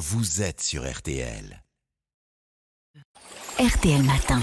vous êtes sur RTL. RTL Matin.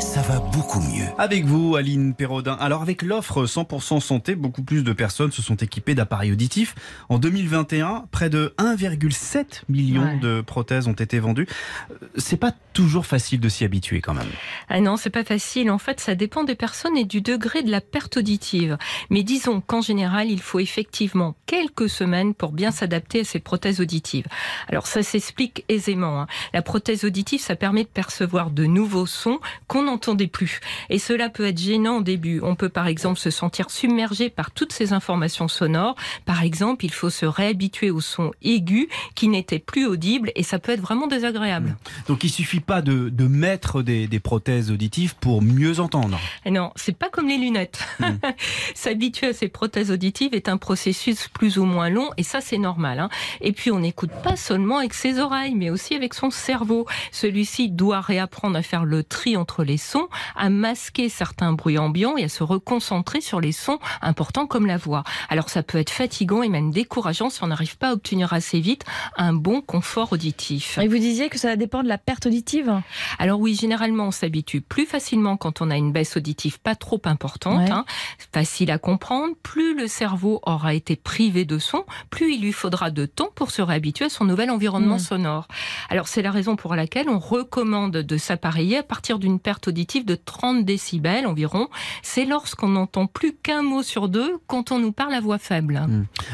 Ça va beaucoup mieux. Avec vous, Aline Perraudin. Alors, avec l'offre 100% santé, beaucoup plus de personnes se sont équipées d'appareils auditifs. En 2021, près de 1,7 million Ouais. de prothèses ont été vendues. Euh, C'est pas toujours facile de s'y habituer quand même. Ah non, c'est pas facile. En fait, ça dépend des personnes et du degré de la perte auditive. Mais disons qu'en général, il faut effectivement quelques semaines pour bien s'adapter à ces prothèses auditives. Alors ça s'explique aisément. hein. La prothèse auditive, ça permet de percevoir de nouveaux sons qu'on n'entendait plus. Et cela peut être gênant au début. On peut par exemple se sentir submergé par toutes ces informations sonores. Par exemple, il faut se réhabituer aux sons aigus qui n'étaient plus audibles et ça peut être vraiment désagréable. Donc, il suffit pas de, de mettre des, des prothèses auditives pour mieux entendre. Et Non, c'est pas comme les lunettes. S'habituer à ces prothèses auditives est un processus plus ou moins long, et ça c'est normal. hein. Et puis on n'écoute pas seulement avec ses oreilles, mais aussi avec son cerveau. Celui-ci doit réapprendre à faire le tri entre les sons, à masquer certains bruits ambiants et à se reconcentrer sur les sons importants comme la voix. Alors ça peut être fatigant et même décourageant si on n'arrive pas à obtenir assez vite un bon confort auditif. Et vous disiez que ça dépend de la perte auditive Alors oui, généralement, on s'habitue plus facilement quand on a une baisse auditive pas trop importante, Ouais. hein, facile à comprendre. Plus le cerveau aura été privé de son, plus il lui faudra de temps pour se réhabituer à son nouvel environnement Mm. sonore. Alors c'est la raison pour laquelle on recommande de s'appareiller à partir d'une perte auditive de 30 décibels environ. C'est lorsqu'on n'entend plus qu'un mot sur deux quand on nous parle à voix faible.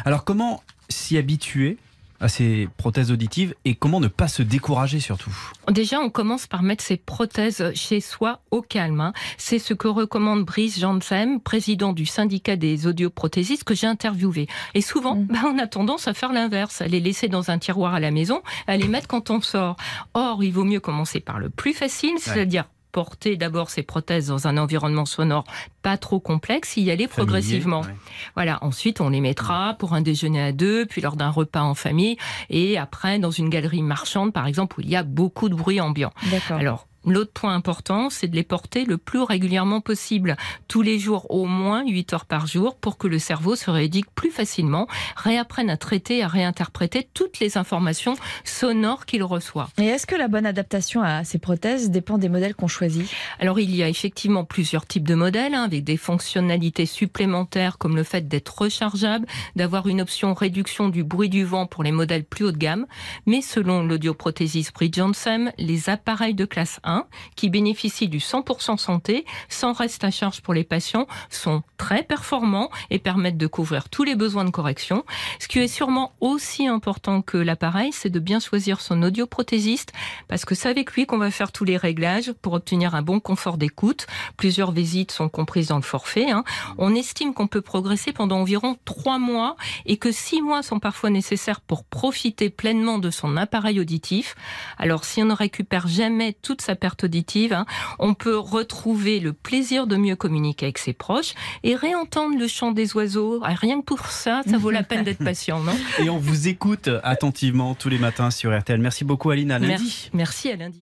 Alors, comment s'y habituer à ces prothèses auditives et comment ne pas se décourager surtout Déjà, on commence par mettre ses prothèses chez soi au calme. hein. C'est ce que recommande Brice Janssen, président du syndicat des audioprothésistes que j'ai interviewé. Et souvent, Mm. bah, on a tendance à faire l'inverse, à les laisser dans un tiroir à la maison, à les mettre quand on sort. Or, il vaut mieux commencer par le plus facile, c'est-à-dire porter d'abord ses prothèses dans un environnement sonore pas trop complexe, y aller progressivement. Familier, ouais. Voilà, ensuite on les mettra pour un déjeuner à deux, puis lors d'un repas en famille, et après dans une galerie marchande par exemple où il y a beaucoup de bruit ambiant. D'accord. Alors, L'autre point important, c'est de les porter le plus régulièrement possible, tous les jours au moins 8 heures par jour, pour que le cerveau se rééduque plus facilement, réapprenne à traiter, à réinterpréter toutes les informations sonores qu'il reçoit. Et est-ce que la bonne adaptation à ces prothèses dépend des modèles qu'on choisit? Alors il y a effectivement plusieurs types de modèles hein, avec des fonctionnalités supplémentaires comme le fait d'être rechargeable, d'avoir une option réduction du bruit du vent pour les modèles plus haut de gamme. Mais selon l'audioprothésiste Bridge Johnson, les appareils de classe 1 qui bénéficient du 100% santé sans reste à charge pour les patients sont très performants et permettent de couvrir tous les besoins de correction. Ce qui est sûrement aussi important que l'appareil, c'est de bien choisir son audioprothésiste parce que c'est avec lui qu'on va faire tous les réglages pour obtenir un bon confort d'écoute. Plusieurs visites sont comprises dans le forfait. hein. On estime qu'on peut progresser pendant environ trois mois et que six mois sont parfois nécessaires pour profiter pleinement de son appareil auditif. Alors si on ne récupère jamais toute sa perte auditive, hein, on peut retrouver le plaisir de mieux communiquer avec ses proches et réentendre le chant des oiseaux. Ah, Rien que pour ça, ça vaut la peine d'être patient, non? Et on vous écoute attentivement tous les matins sur RTL. Merci beaucoup Aline, à lundi. Merci à lundi.